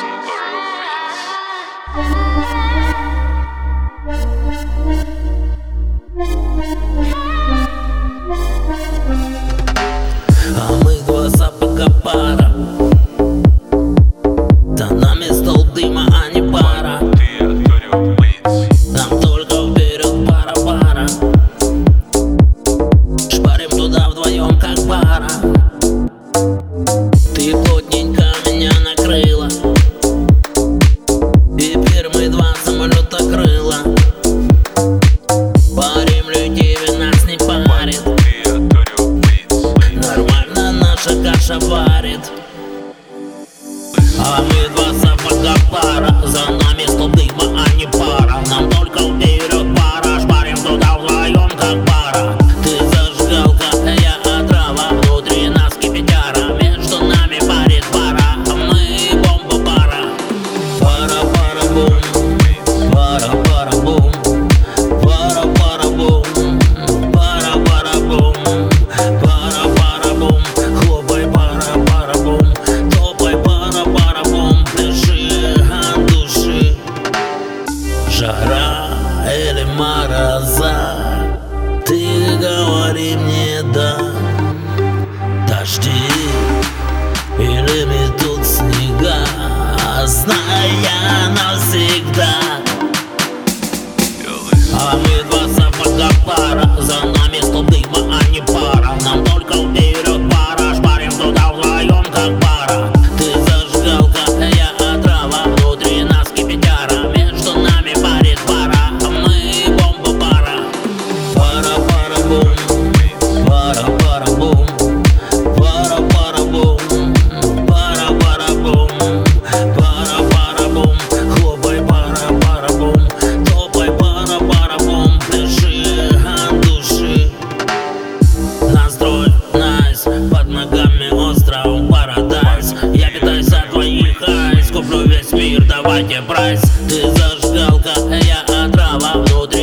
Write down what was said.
Jason каша А мы два собака пара за жара или мороза. Ты говори мне да. Дожди или метут снега Знаю я навсегда. А мы два сапога пара За нами клубы руки прайс Ты зажигалка, а я отрава. Внутри